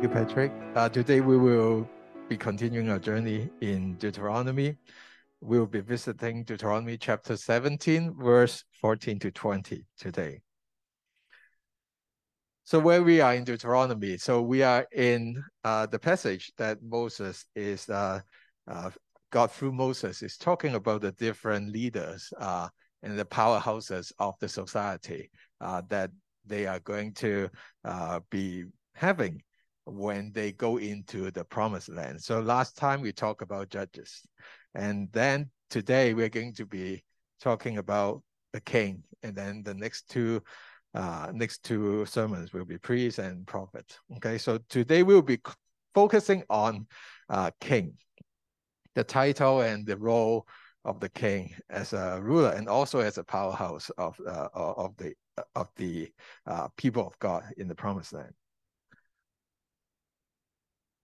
Thank you, Patrick. Uh, today we will be continuing our journey in Deuteronomy. We will be visiting Deuteronomy chapter 17, verse 14 to 20 today. So where we are in Deuteronomy, so we are in uh, the passage that Moses is, uh, uh, God through Moses is talking about the different leaders uh, and the powerhouses of the society uh, that they are going to be having when they go into the promised land. So last time we talked about judges. And then today we're going to be talking about the king. And then the next two uh, next two sermons will be priest and prophet. Okay, so today we'll be focusing on uh, king, the title and the role of the king as a ruler and also as a powerhouse of uh, of the of the uh, people of God in the promised land.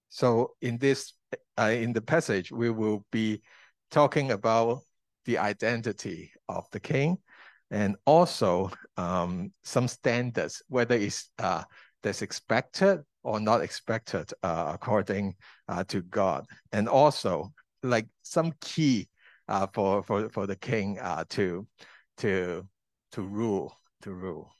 So in this, uh, in the passage, we will be talking about the identity of the king and also um, some standards, whether it's uh, that's expected or not expected uh, according uh, to God. And also like some key uh, for, for, for the king uh, to, to, to rule, to rule.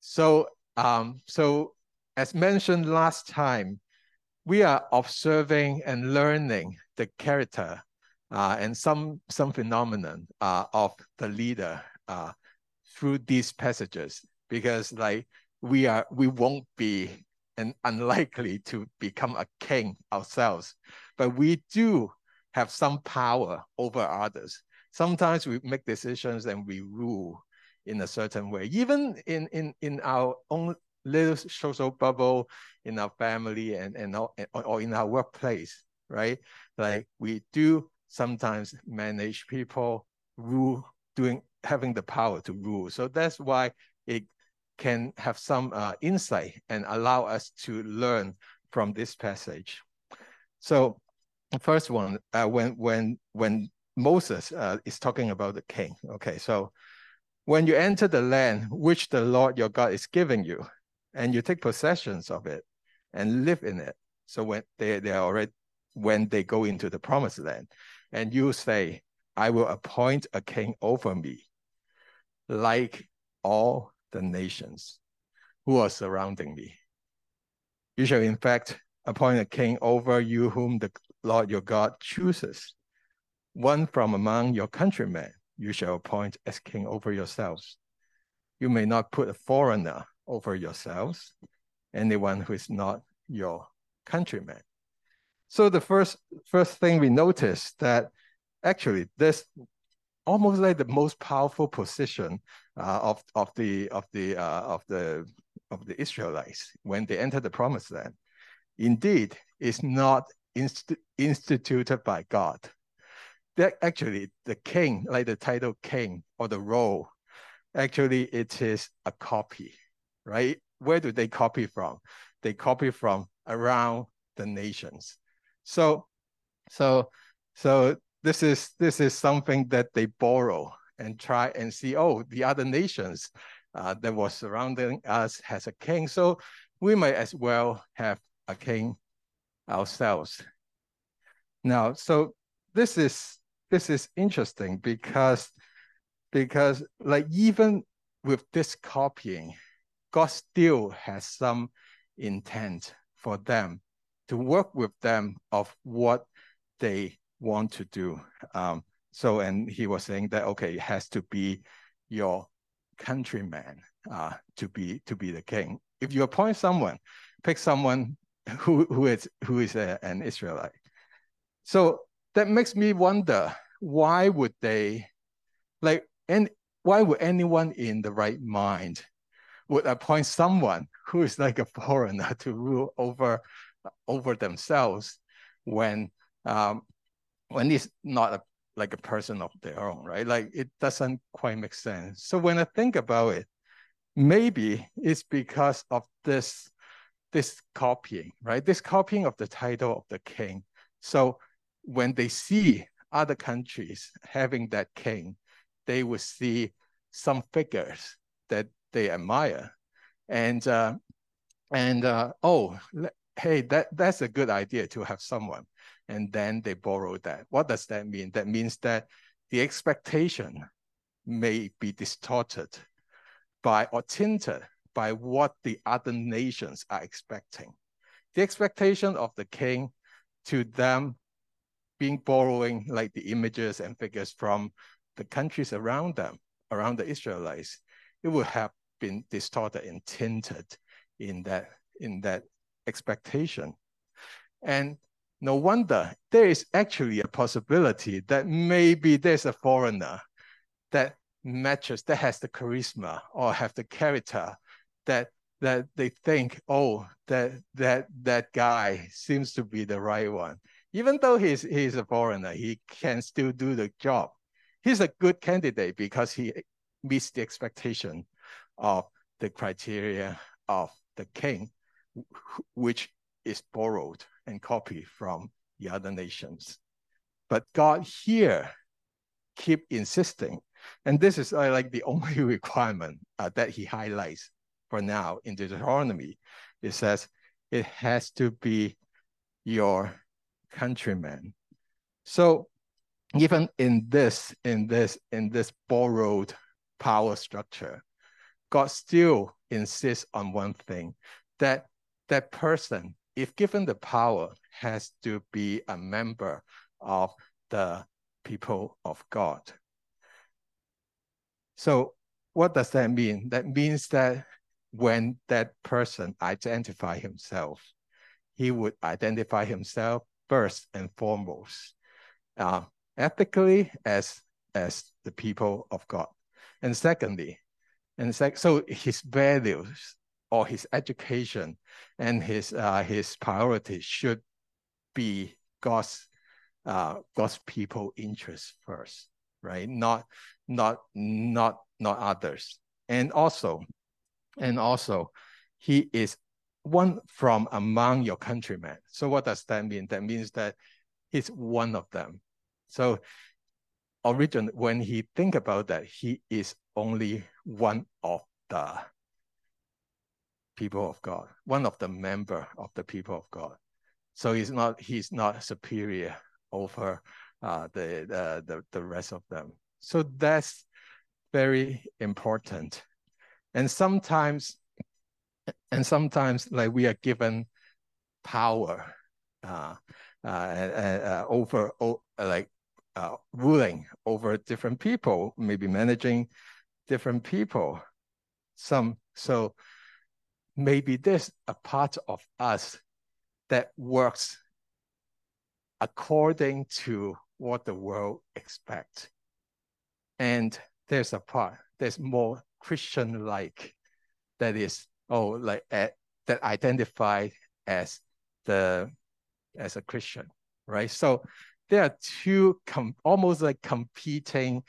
So, um, so as mentioned last time, we are observing and learning the character uh, and some some phenomenon uh, of the leader uh, through these passages. Because like we are we won't be and unlikely to become a king ourselves, but we do have some power over others. Sometimes we make decisions and we rule in a certain way, even in in in our own little social bubble in our family and, and or or in our workplace, right? Like we do sometimes manage people, rule, doing having the power to rule. So that's why it can have some uh, insight and allow us to learn from this passage. So the first one, uh, when when when Moses uh, is talking about the king. Okay, so when you enter the land which the Lord your God is giving you, and you take possessions of it and live in it. So when they, they are already when they go into the promised land, and you say, I will appoint a king over me, like all the nations who are surrounding me. You shall in fact appoint a king over you whom the Lord your God chooses. One from among your countrymen you shall appoint as king over yourselves. You may not put a foreigner over yourselves, anyone who is not your countryman. So the first first thing we notice that actually this almost like the most powerful position uh, of of the of the uh, of the of the Israelites when they enter the promised land. Indeed, is not inst instituted by God. That actually the king, like the title king or the role, actually it is a copy right? Where do they copy from? They copy from around the nations. So, so, so this is this is something that they borrow and try and see. Oh, the other nations uh, that was surrounding us has a king, so we might as well have a king ourselves. Now, so this is this is interesting because because like even with this copying, God still has some intent for them to work with them of what they want to do. Um, so, and he was saying that okay, it has to be your countryman uh, to be to be the king. If you appoint someone, pick someone who who is who is a, an Israelite. So that makes me wonder why would they like and why would anyone in the right mind would appoint someone who is like a foreigner to rule over over themselves when um, when it's not a, like a person of their own, right? Like it doesn't quite make sense. So when I think about it, maybe it's because of this this copying, right? This copying of the title of the king. So when they see other countries having that king, they will see some figures that they admire. And uh, and uh, oh, hey, that that's a good idea to have someone. And then they borrow that. What does that mean? That means that the expectation may be distorted by or tinted by what the other nations are expecting. The expectation of the king to them being borrowing like the images and figures from the countries around them, around the Israelites, it would have been distorted and tinted in that in that expectation. And no wonder there is actually a possibility that maybe there's a foreigner that matches, that has the charisma or have the character that that they think, oh, that that that guy seems to be the right one. Even though he's he's a foreigner, he can still do the job. He's a good candidate because he meets the expectation of the criteria of the king, which is borrowed and copied from the other nations. But God here keep insisting, and this is uh, like the only requirement uh, that he highlights for now in Deuteronomy. It says it has to be your countrymen. So even in this, in this, in this borrowed power structure, God still insists on one thing, that that person, if given the power, has to be a member of the people of God. So what does that mean? That means that when that person identify himself, he would identify himself first and foremost, uh, ethically as as the people of God, and secondly, and sec- so his values or his education and his uh, his priorities should be God's uh, God's people interest first, right? Not not not not others, and also and also, he is one from among your countrymen. So what does that mean? That means that he's one of them. So origin, when he think about that, he is only one of the people of God, one of the member of the people of God. So he's not he's not superior over uh, the, the the the rest of them. So that's very important and sometimes and sometimes like we are given power uh, uh, uh, over like uh, ruling over different people, maybe managing different people. Some so maybe there's a part of us that works according to what the world expects, and there's a part there's more Christian-like, that is, oh, like uh, that identified as the as a Christian, right? So there are two almost like competing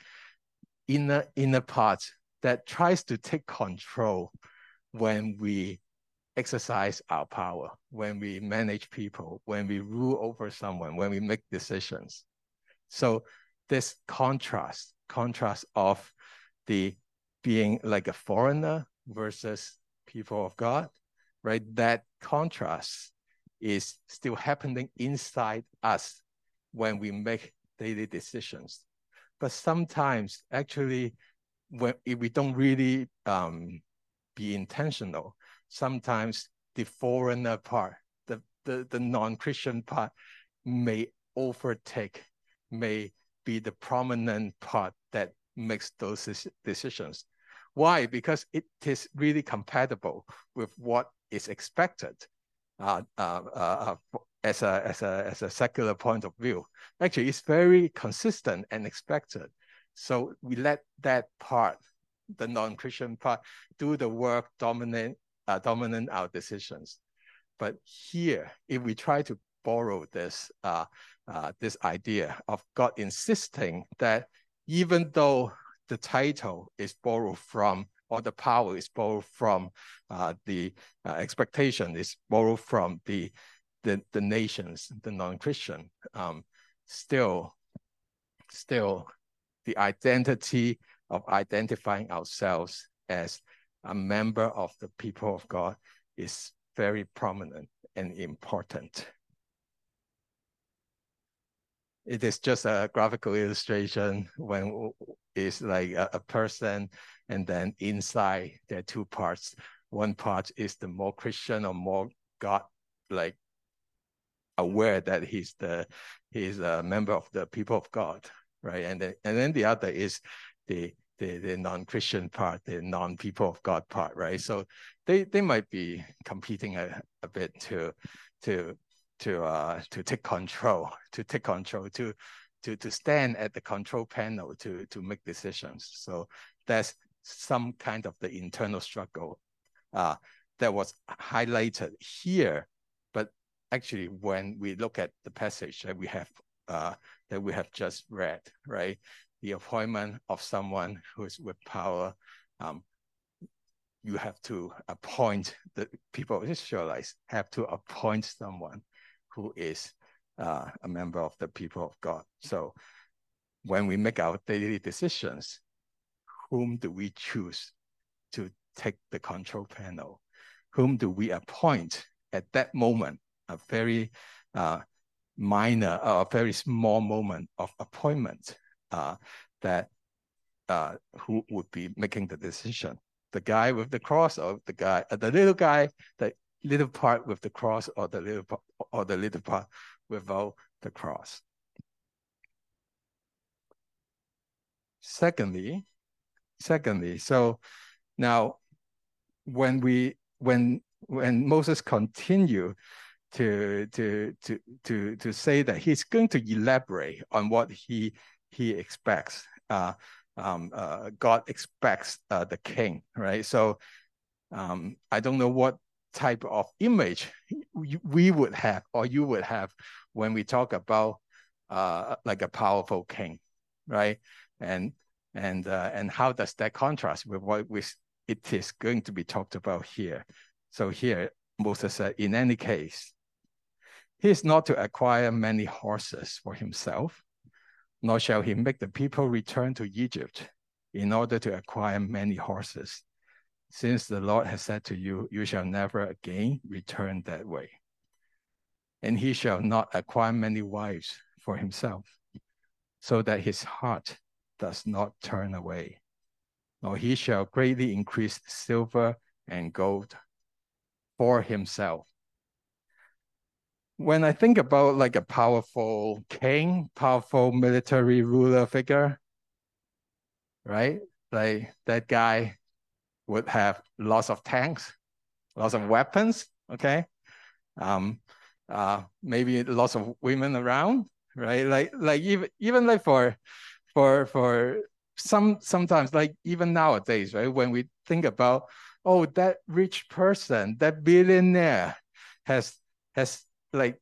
inner inner parts that tries to take control when we exercise our power, when we manage people, when we rule over someone, when we make decisions. So this contrast, contrast of the being like a foreigner versus people of God, right? That contrast is still happening inside us when we make daily decisions. But sometimes, actually, when if we don't really um, be intentional, sometimes the foreigner part, the, the, the non-Christian part may overtake, may be the prominent part that makes those decisions. Why? Because it is really compatible with what is expected uh, uh, uh, uh, as, a, as, a, as a secular point of view. Actually, it's very consistent and expected. So we let that part, the non-Christian part, do the work, dominate, uh, dominate our decisions. But here, if we try to borrow this, uh, this idea of God insisting that even though the title is borrowed from, or the power is borrowed from uh, the uh, expectation is borrowed from the the, the nations, the non-Christian. Um, still, still, the identity of identifying ourselves as a member of the people of God is very prominent and important. It is just a graphical illustration when it's like a, a person and then inside there are two parts. One part is the more Christian or more God like aware that he's the he's a member of the people of God, right? And then and then the other is the the, the non-Christian part, the non-people of God part, right? So they they might be competing a, a bit to to to uh to take control, to take control, to to to stand at the control panel to to make decisions. So that's some kind of the internal struggle uh, that was highlighted here. But actually, when we look at the passage that we have uh, that we have just read, right, the appointment of someone who is with power, um, you have to appoint the people of Israelites have to appoint someone who is uh, a member of the people of God. So when we make our daily decisions, whom do we choose to take the control panel? Whom do we appoint at that moment? A very uh, minor, a uh, very small moment of appointment uh, that uh, who would be making the decision. The guy with the cross or the guy, uh, the little guy, the little part with the cross or the little part, or the little part without the cross. Secondly, secondly, so now when we when when Moses continue to to to to to say that he's going to elaborate on what he he expects. Uh, um, uh, God expects uh, the king, right? So um, I don't know what type of image we would have or you would have when we talk about uh, like a powerful king, right? And and uh, and how does that contrast with what we, it is going to be talked about here? So here Moses said, in any case, he is not to acquire many horses for himself, nor shall he make the people return to Egypt in order to acquire many horses, since the Lord has said to you, you shall never again return that way. And he shall not acquire many wives for himself, so that his heart does not turn away, nor he shall greatly increase silver and gold for himself when I think about like a powerful king, powerful military ruler figure, right? Like that guy would have lots of tanks, lots of weapons, okay? Um, uh, maybe lots of women around, right? Like like even even like for for for some sometimes like even nowadays, right? When we think about oh that rich person, that billionaire has has like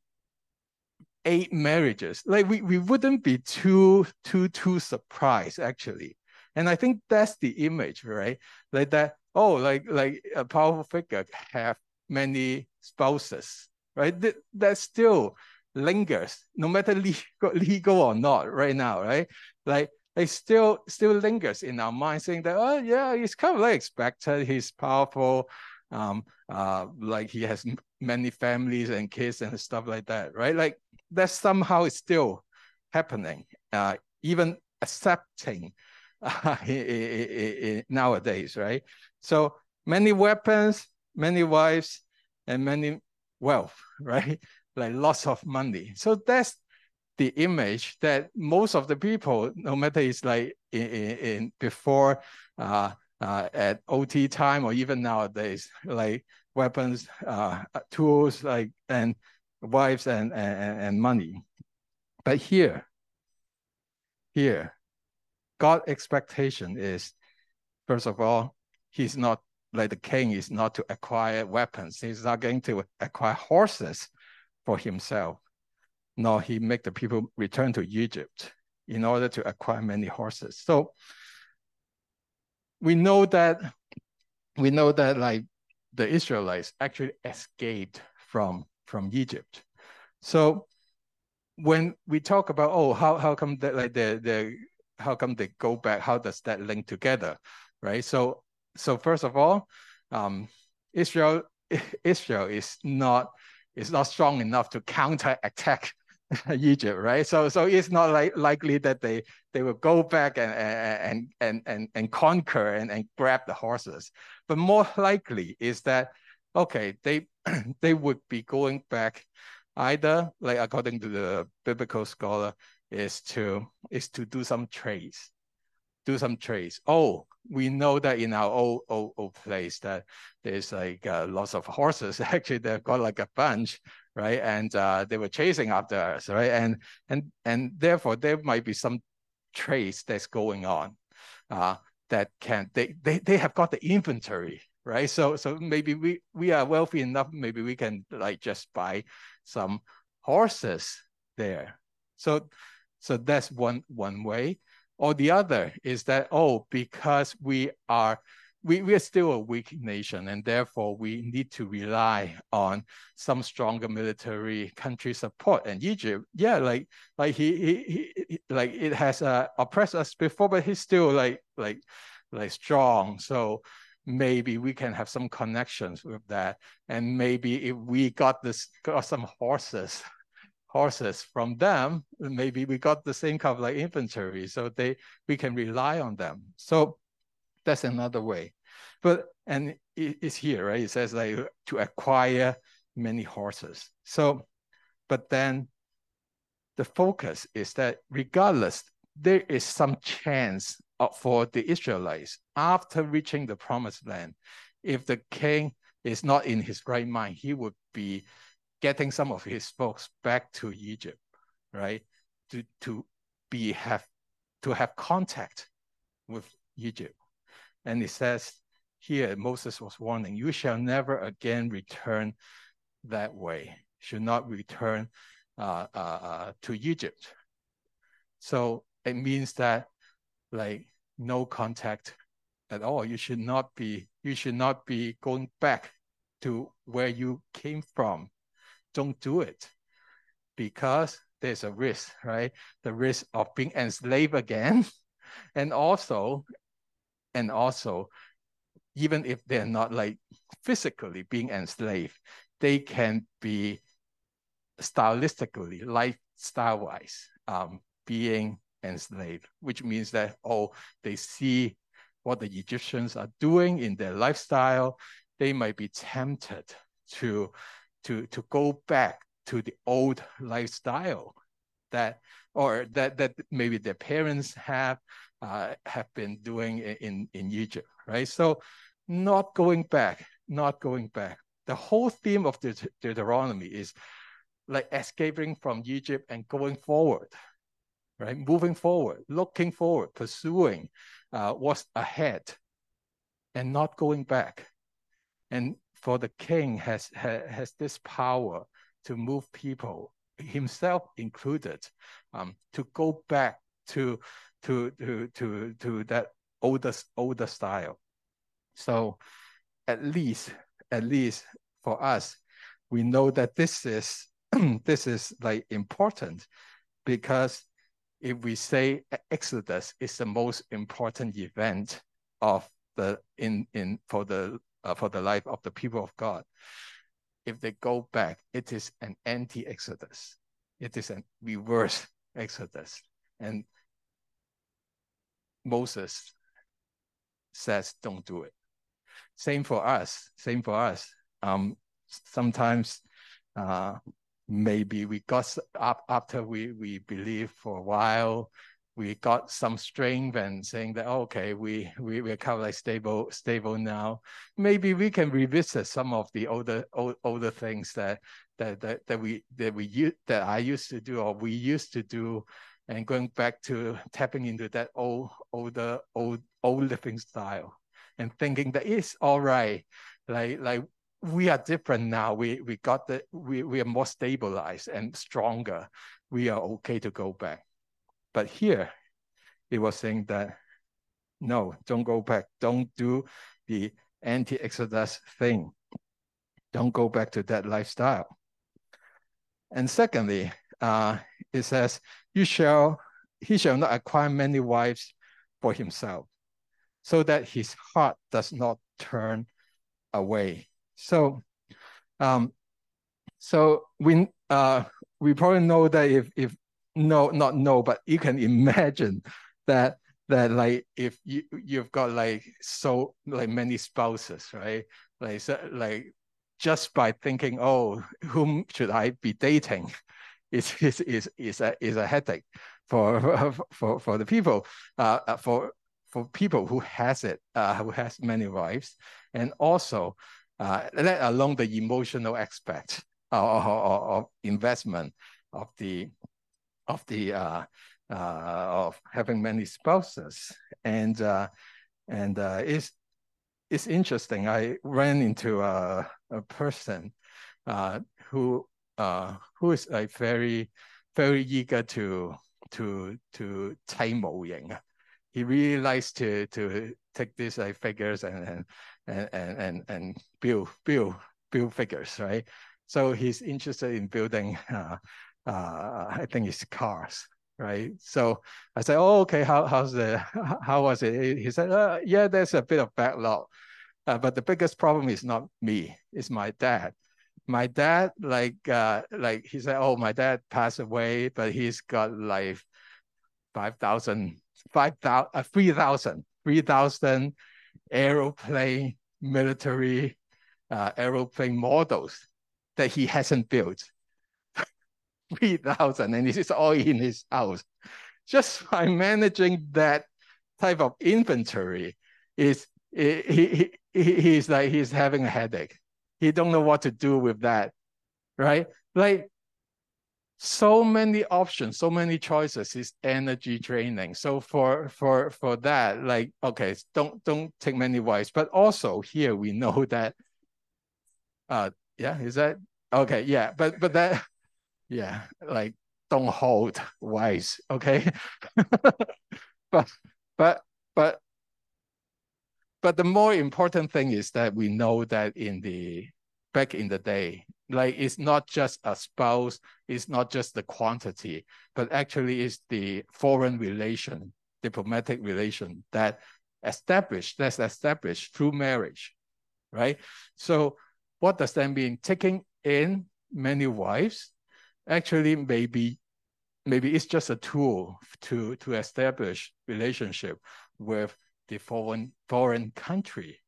eight marriages. Like we, we wouldn't be too too too surprised actually. And I think that's the image, right? Like that, oh, like like a powerful figure have many spouses, right? That, that still lingers, no matter legal, legal or not right now, right? Like it still still lingers in our mind saying that, oh yeah, he's kind of like expected, he's powerful, um, uh, like he has many families and kids and stuff like that, right? Like that somehow is still happening, uh, even accepting nowadays, right? So many weapons, many wives, and many wealth, right? Like lots of money. So that's the image that most of the people, no matter it's like in, in, before uh, uh, at OT time or even nowadays, like weapons, uh, tools, like and wives and, and, and money. But here, here, God's expectation is, first of all, he's not like the king is not to acquire weapons. He's not going to acquire horses for himself, nor he make the people return to Egypt in order to acquire many horses. So we know that we know that like the Israelites actually escaped from from Egypt. So when we talk about oh how how come that like the the how come they go back how does that link together right so so first of all, um, Israel Israel is not is not strong enough to counter attack Egypt, right? So so it's not like likely that they they will go back and and and and and conquer and, and grab the horses. But more likely is that okay, they they would be going back either like according to the biblical scholar is to is to do some trades do some trades. Oh we know that in our old old, old place that there's like uh, lots of horses actually they've got like a bunch right? And uh, they were chasing after us right? And and and therefore there might be some trades that's going on uh, that can they, they they have got the inventory right? So so maybe we we are wealthy enough maybe we can like just buy some horses there. So so that's one one way. Or the other is that, oh, because we are we, we are still a weak nation and therefore we need to rely on some stronger military country support. And egypt yeah like like he, he, he like it has uh, oppressed us before but he's still like like like strong. So maybe we can have some connections with that. And maybe if we got this got some horses horses from them, maybe we got the same kind of like inventory, so they we can rely on them. So that's another way. But and it, it's here, right? It says like to acquire many horses. So, but then the focus is that regardless, there is some chance for the Israelites after reaching the promised land. If the king is not in his right mind, he would be getting some of his folks back to Egypt, right? To to be have to have contact with Egypt. And it says here Moses was warning, you shall never again return that way. Should not return uh, uh, uh, to Egypt. So it means that like no contact at all. You should not be you should not be going back to where you came from don't do it because there's a risk, right? The risk of being enslaved again. and also, and also, even if they're not like physically being enslaved, they can be stylistically, lifestyle-wise, um, being enslaved, which means that, oh, they see what the Egyptians are doing in their lifestyle, they might be tempted to to to go back to the old lifestyle that or that that maybe their parents have uh, have been doing in in Egypt, right? So not going back, not going back. The whole theme of the Deuteronomy is like escaping from Egypt and going forward, right? Moving forward, looking forward, pursuing uh, what's ahead, and not going back. And for the king has, has, has this power to move people, himself included, um, to go back to, to, to, to, to that older, older style. So at least, at least for us, we know that this is, this is like important because if we say Exodus is the most important event of the in in for the uh, for the life of the people of God. If they go back, it is an anti-exodus. It is a reverse exodus. And Moses says, don't do it. Same for us. Same for us. Um, sometimes uh, maybe we got up after we, we believe for a while, we got some strength and saying that okay we we we're kind of like stable stable now. Maybe we can revisit some of the older old, older things that that that, that we that we that i used to do or we used to do. And going back to tapping into that old older old old living style and thinking that it's all right. Like like we are different now. We we got the we, we are more stabilized and stronger. We are okay to go back but here, it was saying that, no, don't go back. Don't do the anti-Exodus thing. Don't go back to that lifestyle. And secondly, uh, it says, you shall, he shall not acquire many wives for himself. so that his heart does not turn away. So, um, so we uh, we probably know that if if no not no, but you can imagine that that like if you you've got like so like many spouses, right? Like so, like just by thinking, oh, whom should I be dating? Is is is is a is a headache for for for the people uh, uh for for people who has it uh, who has many wives and also uh, let alone the emotional aspect of, of, of investment of the of the uh, uh, of having many spouses and uh, and uh, it's it's interesting I ran into a, a person uh, who uh, who is like very very eager to to to 砌模型 he really likes to to take these like figures and and and and and build build build figures, right? So he's interested in building. Uh, uh, I think it's cars, right? So I said, "Oh, okay. How how's the how was it?" He said, uh, "Yeah, there's a bit of backlog, uh, but the biggest problem is not me. It's my dad. My dad, like uh, like he said, oh, my dad passed away, but he's got like five thousand 5,000, uh, 3,000, 3,000 aeroplane, military uh, aeroplane models that he hasn't built. 3,000, and is all in his house. Just by managing that type of inventory, is he, he, he, he's like he's having a headache. He don't know what to do with that, right? Like so many options, so many choices is energy draining. So for for for that, like okay, don't don't take many wives. But also here we know that uh yeah, is that okay, yeah, but but that yeah, like don't hold wives, okay? but but but but the more important thing is that we know that in the back in the day, like it's not just a spouse, it's not just the quantity, but actually it's the foreign relation, diplomatic relation that established, that's established through marriage, right? So what does that mean? Taking in many wives, actually maybe maybe it's just a tool to to establish relationship with the foreign foreign country.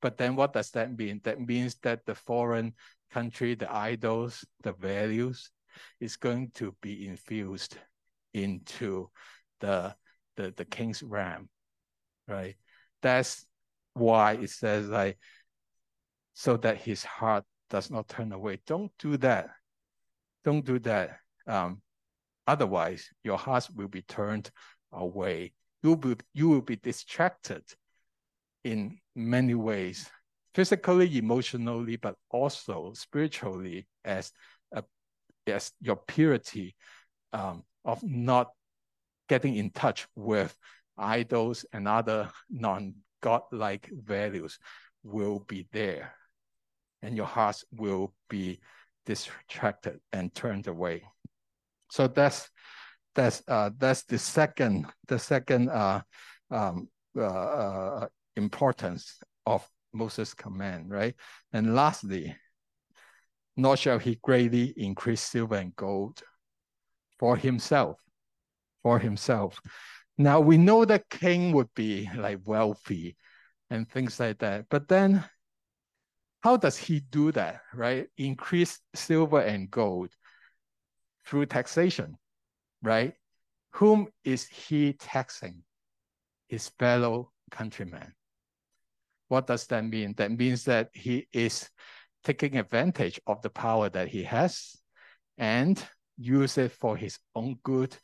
But then what does that mean? That means that the foreign country, the idols, the values, is going to be infused into the, the, the king's ram, right? That's why it says like, so that his heart does not turn away. Don't do that. Don't do that. Um, otherwise, your heart will be turned away. You will, be, you will be distracted in many ways physically, emotionally, but also spiritually as a, as your purity um, of not getting in touch with idols and other non-godlike values will be there and your hearts will be distracted and turned away so that's that's uh that's the second the second uh um uh, importance of Moses' command, right? And lastly, nor shall he greatly increase silver and gold for himself, for himself. Now we know that king would be like wealthy and things like that, but then how does he do that, right? Increase silver and gold through taxation, right? Whom is he taxing? His fellow countrymen. What does that mean? That means that he is taking advantage of the power that he has and use it for his own good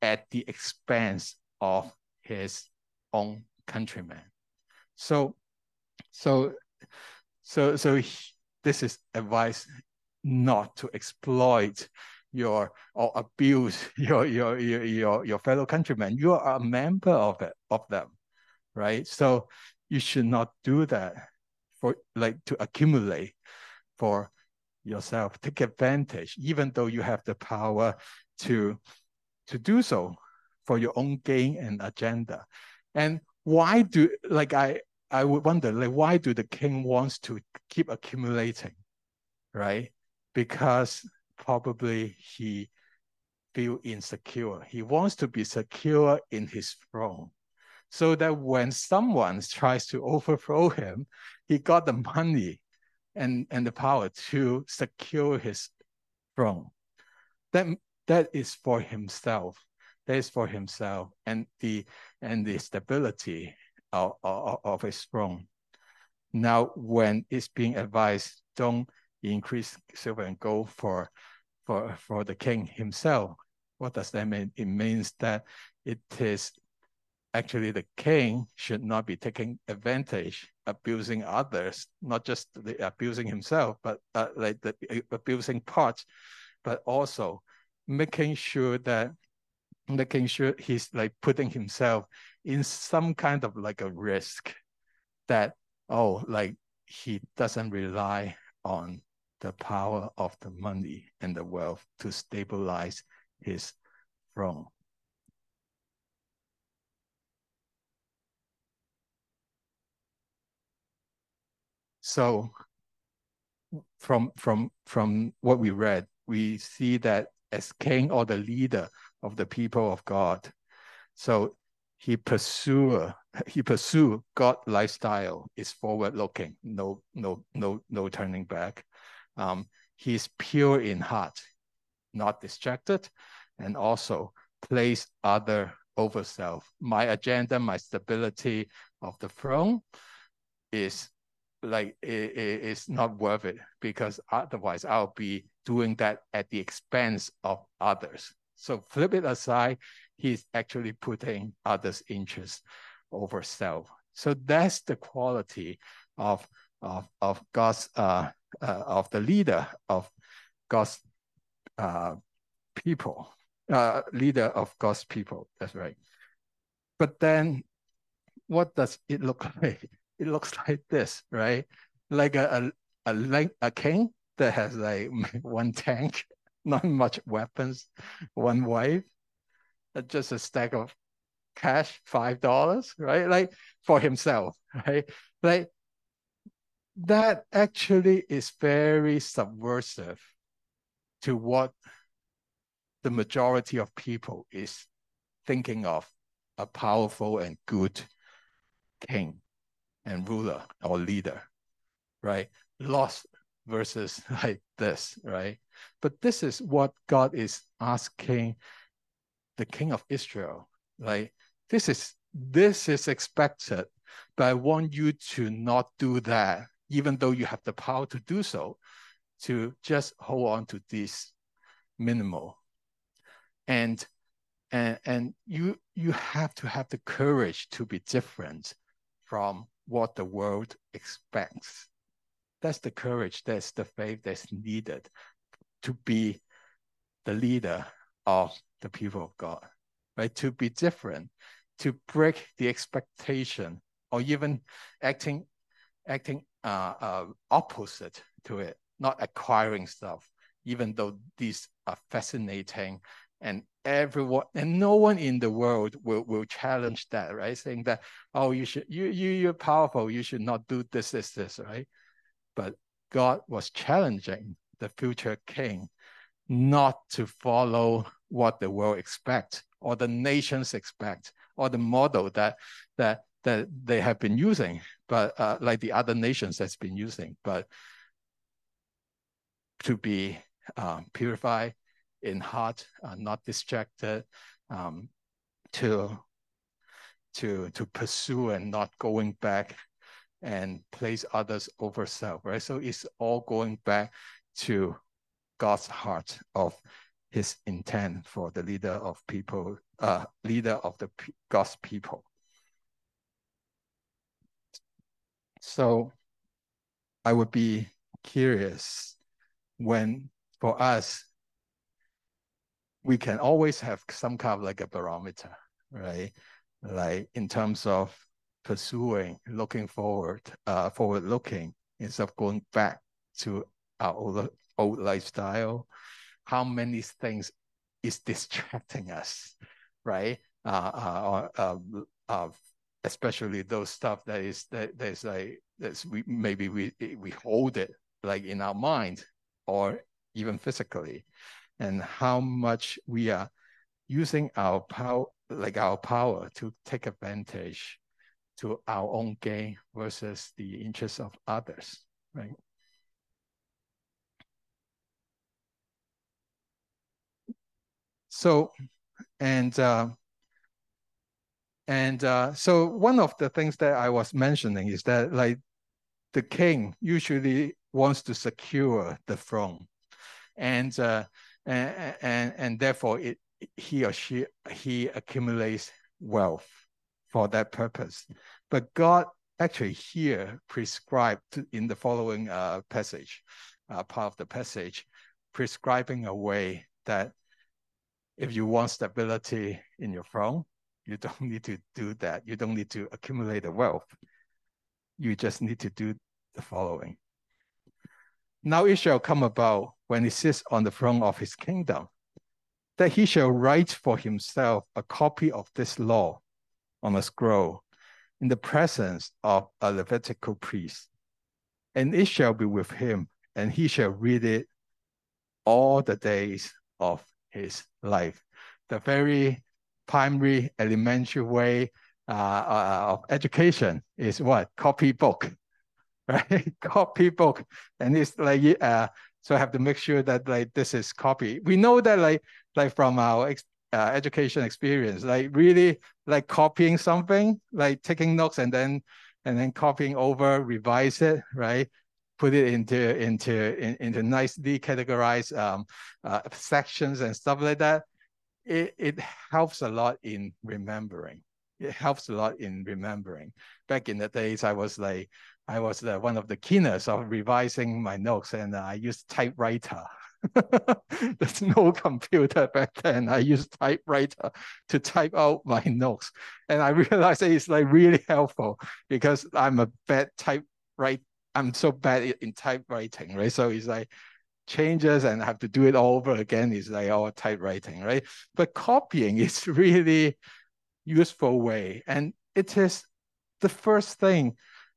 at the expense of his own countrymen. So, so, so, so he, this is advice not to exploit your or abuse your your your your, your fellow countrymen. You are a member of it of them, right? So you should not do that for like to accumulate for yourself take advantage even though you have the power to to do so for your own gain and agenda and why do like I I would wonder like why do the king wants to keep accumulating, right? Because probably he feel insecure. He wants to be secure in his throne so that when someone tries to overthrow him, he got the money and, and the power to secure his throne. That, that is for himself. That is for himself and the and the stability of, of, his throne. Now, when it's being advised, don't increase silver and gold for for for the king himself. What does that mean? It means that it is actually the king should not be taking advantage, abusing others, not just the abusing himself, but uh, like the abusing parts, but also making sure that making sure he's like putting himself in some kind of like a risk that oh like he doesn't rely on the power of the money and the wealth to stabilize his throne. So from from from what we read, we see that as king or the leader of the people of God. So he pursue he pursue God lifestyle is forward looking, no no no no turning back. Um, he's pure in heart, not distracted, and also place other over self. My agenda, my stability of the throne is like it, it, it's not worth it because otherwise I'll be doing that at the expense of others. So flip it aside, he's actually putting others' interests over self. So that's the quality of of of God's uh, uh, of the leader of God's uh, people, uh, leader of God's people. That's right. But then, what does it look like? It looks like this, right? Like a a a, a king that has like one tank, not much weapons, one wife, just a stack of cash, five dollars, right? Like for himself, right? Like that actually is very subversive to what the majority of people is thinking of a powerful and good king and ruler or leader, right? Lost versus like this, right? But this is what God is asking the king of Israel. Like this is this is expected, but I want you to not do that, even though you have the power to do so, to just hold on to this minimal. And and and you you have to have the courage to be different from what the world expects that's the courage, that's the faith that's needed to be the leader of the people of God, right? To be different, to break the expectation, or even acting acting uh, uh, opposite to it, not acquiring stuff, even though these are fascinating and everyone and no one in the world will, will challenge that, right? Saying that, oh, you should you you you're powerful, you should not do this, this, this, right? but God was challenging the future king not to follow what the world expect or the nations expect or the model that that that they have been using, but uh, like the other nations that's been using, but to be um, purified in heart, uh, not distracted, um, to to to pursue and not going back and place others over self, right? So it's all going back to God's heart of his intent for the leader of people, uh, leader of the God's people. So I would be curious when for us, we can always have some kind of like a barometer, right? Like in terms of pursuing, looking forward, uh, forward looking instead of going back to our old, old lifestyle. How many things is distracting us, right? Uh, uh, uh, uh, especially those stuff that is that there's like that's we maybe we we hold it like in our mind or even physically, and how much we are using our power like our power to take advantage to our own gain versus the interests of others, right? So, and uh, and uh, so one of the things that I was mentioning is that like the king usually wants to secure the throne, and uh, and, and and therefore it he or she he accumulates wealth for that purpose. But God actually here prescribed in the following uh, passage, uh, part of the passage, prescribing a way that if you want stability in your throne, you don't need to do that. You don't need to accumulate the wealth. You just need to do the following. Now it shall come about when he sits on the throne of his kingdom, that he shall write for himself a copy of this law on a scroll in the presence of a Levitical priest. And it shall be with him, and he shall read it all the days of his life. The very primary, elementary way uh, uh, of education is what? Copy book, right? copy book. And it's like, uh, so I have to make sure that like this is copy. We know that like, like from our uh, education experience, like really like copying something, like taking notes and then and then copying over, revise it, right? Put it into into in, into nicely categorized um, uh, sections and stuff like that. It it helps a lot in remembering. It helps a lot in remembering. Back in the days, I was like I was uh, one of the keenest of revising my notes, and I used typewriter There's no computer back then. I used typewriter to type out my notes. And I realized it's like really helpful because I'm a bad typewrite. I'm so bad in typewriting, right? So it's like changes and I have to do it all over again. It's like all typewriting, right? But copying is really useful way. And it is the first thing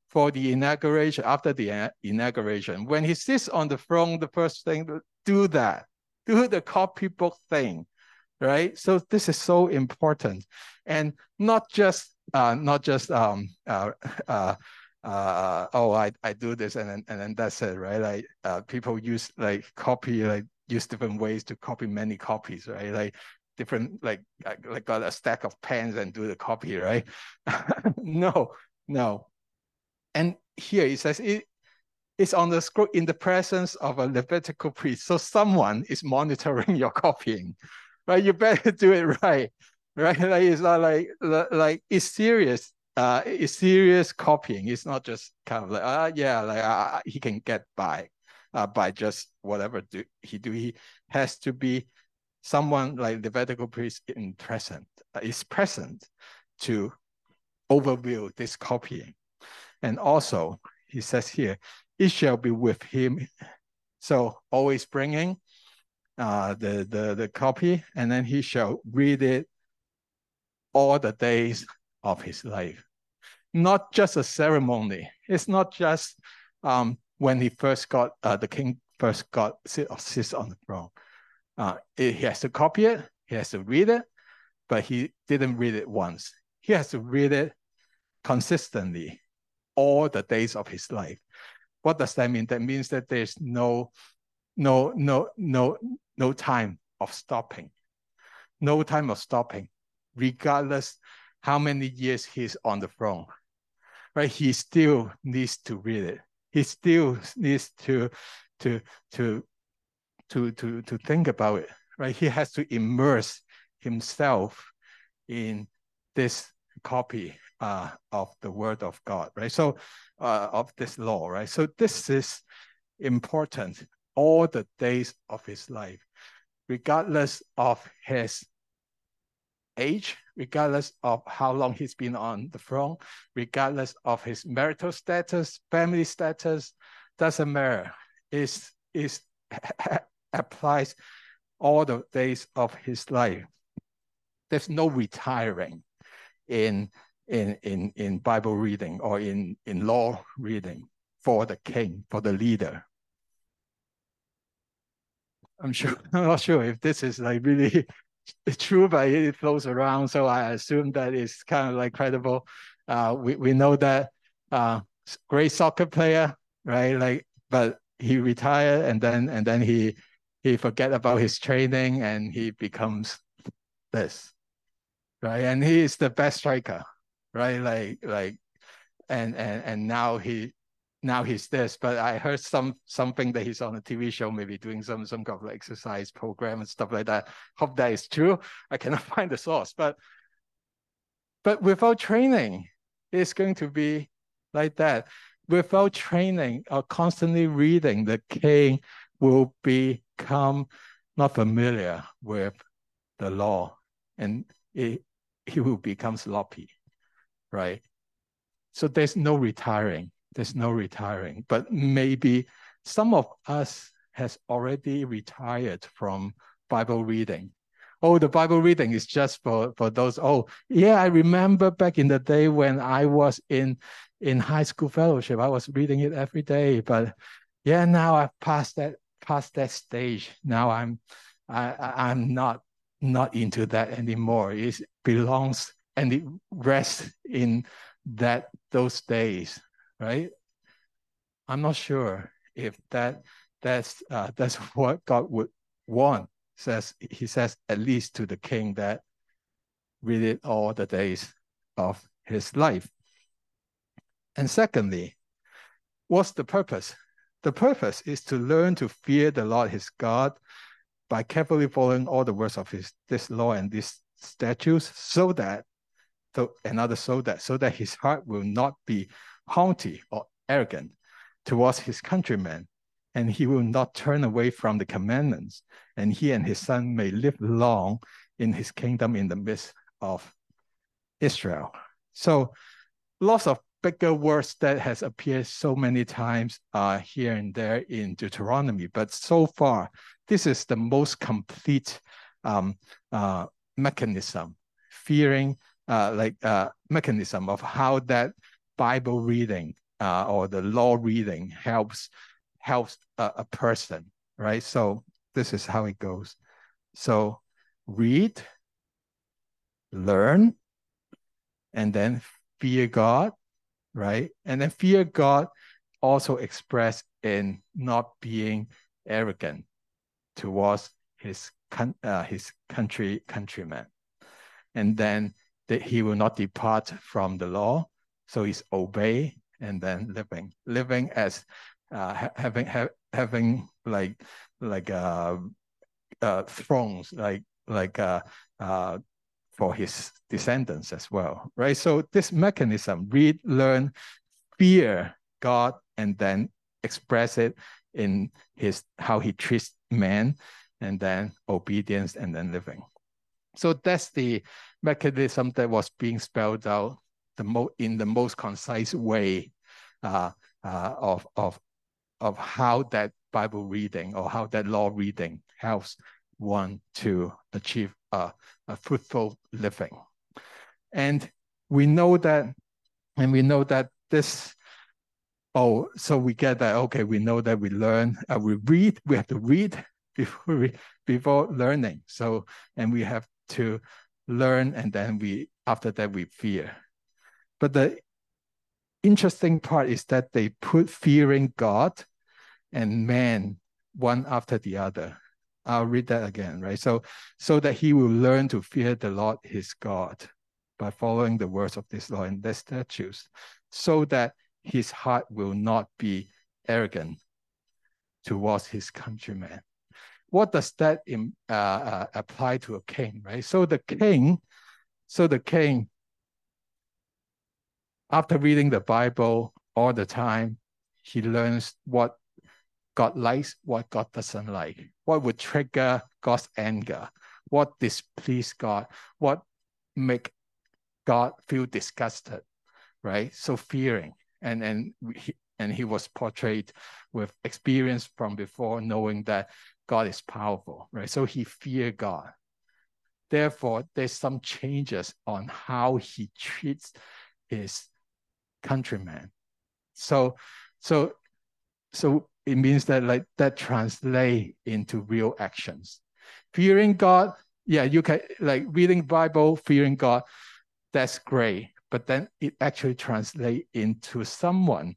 for the inauguration, after the inauguration. When he sits on the throne, the first thing do that, do the copybook thing, right? So this is so important, and not just uh, not just um uh, uh, uh, oh I, I do this and then and then that's it, right? Like uh, people use like copy like use different ways to copy many copies, right? Like different like like got a stack of pens and do the copy, right? no, no. And here it says it is on the scroll in the presence of a Levitical priest. So someone is monitoring your copying, right? You better do it right, right? Like it's not like like it's serious. Uh, it's serious copying. It's not just kind of like uh yeah, like uh, he can get by, uh, by just whatever do he do. He has to be someone like the Levitical priest in present uh, is present to overview this copying, and also he says here it shall be with him. So always bringing uh, the, the, the copy, and then he shall read it all the days of his life. Not just a ceremony. It's not just um, when he first got, uh, the king first got sit, sits on the throne. Uh, it, he has to copy it, he has to read it, but he didn't read it once. He has to read it consistently all the days of his life. What does that mean? That means that there's no, no, no, no, no time of stopping. No time of stopping, regardless how many years he's on the throne. Right? He still needs to read it. He still needs to to to to to to think about it. Right? He has to immerse himself in this copy uh, of the word of God, right? So uh, of this law, right? So this is important all the days of his life, regardless of his age, regardless of how long he's been on the throne, regardless of his marital status, family status, doesn't matter. Is is applies all the days of his life. There's no retiring in in, in, in Bible reading or in, in law reading for the king, for the leader. I'm sure I'm not sure if this is like really true, but it flows around. So I assume that it's kind of like credible. Uh, we, we know that uh, great soccer player, right? Like, but he retired and then and then he he forget about his training and he becomes this, right? And he is the best striker, right? Like like, and and and now he now he's this. But I heard some something that he's on a TV show, maybe doing some some kind of exercise program and stuff like that. Hope that is true. I cannot find the source, but but without training, it's going to be like that. Without training or constantly reading, the king will become not familiar with the law and it, he will become sloppy, right? So there's no retiring. There's no retiring. But maybe some of us has already retired from Bible reading. Oh, the Bible reading is just for, for those. Oh, yeah, I remember back in the day when I was in in high school fellowship, I was reading it every day. But yeah, now I've passed that past that stage. Now I'm I, I'm not not into that anymore. It belongs and it rests in that those days, right? I'm not sure if that that's uh, that's what God would want. Says he says at least to the king that read it all the days of his life. And secondly, what's the purpose? The purpose is to learn to fear the Lord his God by carefully following all the words of his this law and these statutes, so that so another so that so that his heart will not be haughty or arrogant towards his countrymen, and he will not turn away from the commandments, and he and his son may live long in his kingdom in the midst of Israel. So lots of bigger words that has appeared so many times uh, here and there in Deuteronomy. But so far, this is the most complete um, uh, mechanism, fearing uh, like uh, mechanism of how that Bible reading uh, or the law reading helps helps a, a person, right? So this is how it goes. So read, learn, and then fear God, right? And then fear God also expressed in not being arrogant towards his uh, his country countrymen, and then that he will not depart from the law. So he's obey and then living, living as uh, having ha having like like uh, uh, thrones, like like uh, uh, for his descendants as well, right? So this mechanism, read, learn, fear God, and then express it in his how he treats man, and then obedience, and then living. So that's the mechanism that was being spelled out the mo in the most concise way uh, uh, of of of how that Bible reading or how that law reading helps one to achieve a, a fruitful living. And we know that, and we know that this, oh, so we get that, okay, we know that we learn, uh, we read, we have to read before we, before learning. So, and we have to learn and then we, after that we fear. But the interesting part is that they put fearing God and man one after the other. I'll read that again, right? So, so that he will learn to fear the Lord his God by following the words of this law and the statutes, so that his heart will not be arrogant towards his countrymen. What does that uh, uh, apply to a king, right? So the king, so the king, after reading the Bible all the time, he learns what God likes, what God doesn't like, what would trigger God's anger, what displease God, what make God feel disgusted, right? So fearing, and and he, and he was portrayed with experience from before, knowing that God is powerful, right? So he feared God. Therefore, there's some changes on how he treats his countrymen. So, so, so it means that like that translate into real actions. Fearing God, yeah, you can like reading Bible, fearing God, that's great. But then it actually translate into someone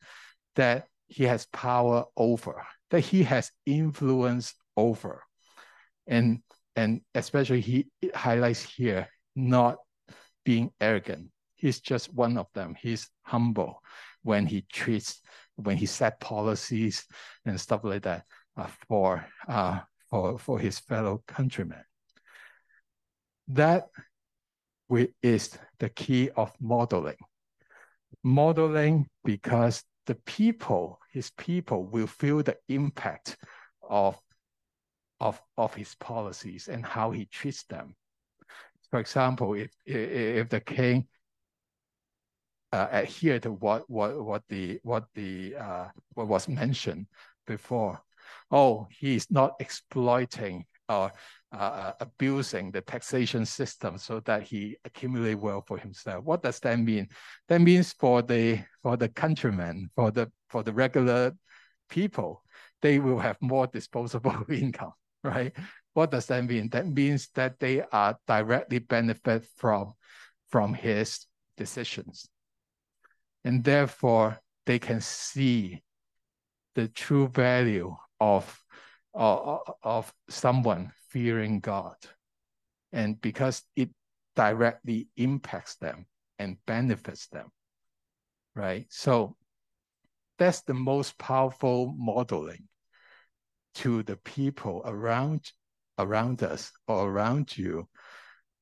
that he has power over, that he has influence over. And and especially he highlights here not being arrogant. He's just one of them. He's humble when he treats, when he set policies and stuff like that uh, for uh, for for his fellow countrymen. That is the key of modeling. Modeling because the people, his people, will feel the impact of, of, of his policies and how he treats them. For example, if, if the king uh, adhere to what, what, what the, what the, uh, what was mentioned before, oh, he's not exploiting or uh, uh, abusing the taxation system so that he accumulate wealth for himself. What does that mean? That means for the for the countrymen, for the for the regular people, they will have more disposable income, right? What does that mean? That means that they are directly benefit from from his decisions. And therefore they can see the true value of of, of someone fearing God. And because it directly impacts them and benefits them, right? So that's the most powerful modeling to the people around around us or around you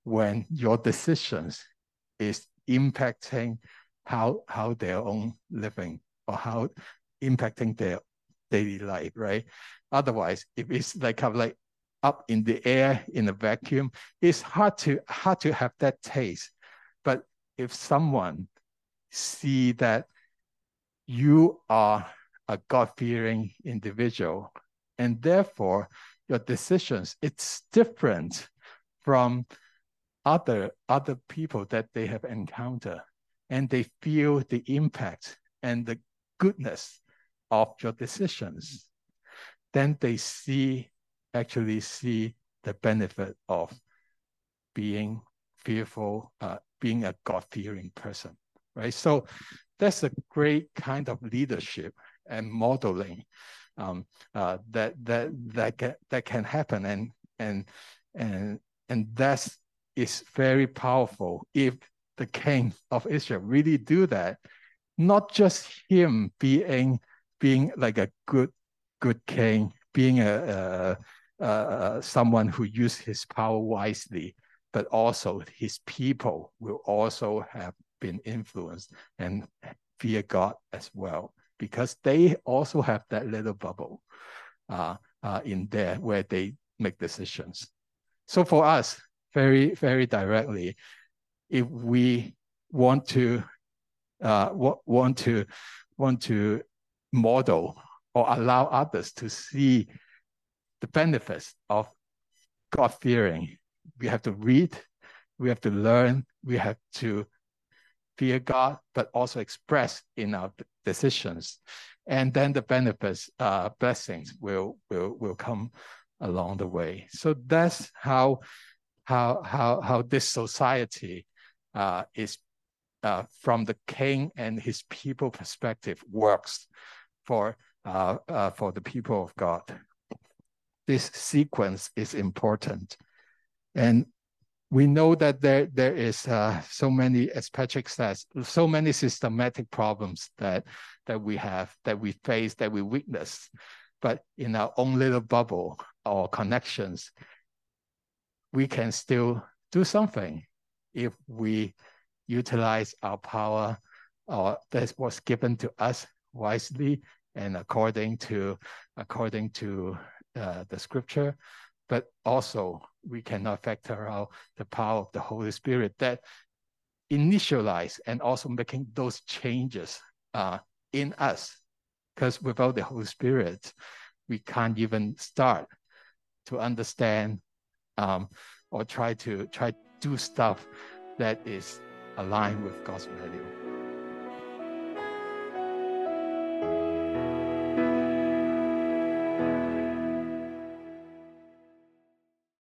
when your decisions is impacting how how their own living or how impacting their daily life, right? Otherwise, if it's like kind of like up in the air in a vacuum, it's hard to hard to have that taste. But if someone see that you are a God-fearing individual, and therefore your decisions, it's different from other other people that they have encountered, and they feel the impact and the goodness of your decisions then they see, actually see the benefit of being fearful, uh, being a God-fearing person, right? So that's a great kind of leadership and modeling um, uh, that that that can, that can happen, and and and and that is very powerful if the king of Israel really do that. Not just him being being like a good good king, being a, a, a someone who uses his power wisely, but also his people will also have been influenced and fear God as well, because they also have that little bubble uh, uh, in there where they make decisions. So for us, very, very directly, if we want to uh, want to want to model or allow others to see the benefits of God fearing. We have to read, we have to learn, we have to fear God, but also express in our decisions. And then the benefits, uh, blessings will, will, will come along the way. So that's how, how, how, how this society uh, is uh, from the king and his people perspective works for uh, uh, for the people of God. This sequence is important. And we know that there, there is uh, so many, as Patrick says, so many systematic problems that, that we have, that we face, that we witness. But in our own little bubble or connections, we can still do something if we utilize our power or that was given to us wisely and according to according to uh, the scripture, but also we cannot factor out the power of the Holy Spirit that initialize and also making those changes uh, in us. Because without the Holy Spirit, we can't even start to understand um, or try to try do stuff that is aligned with God's value.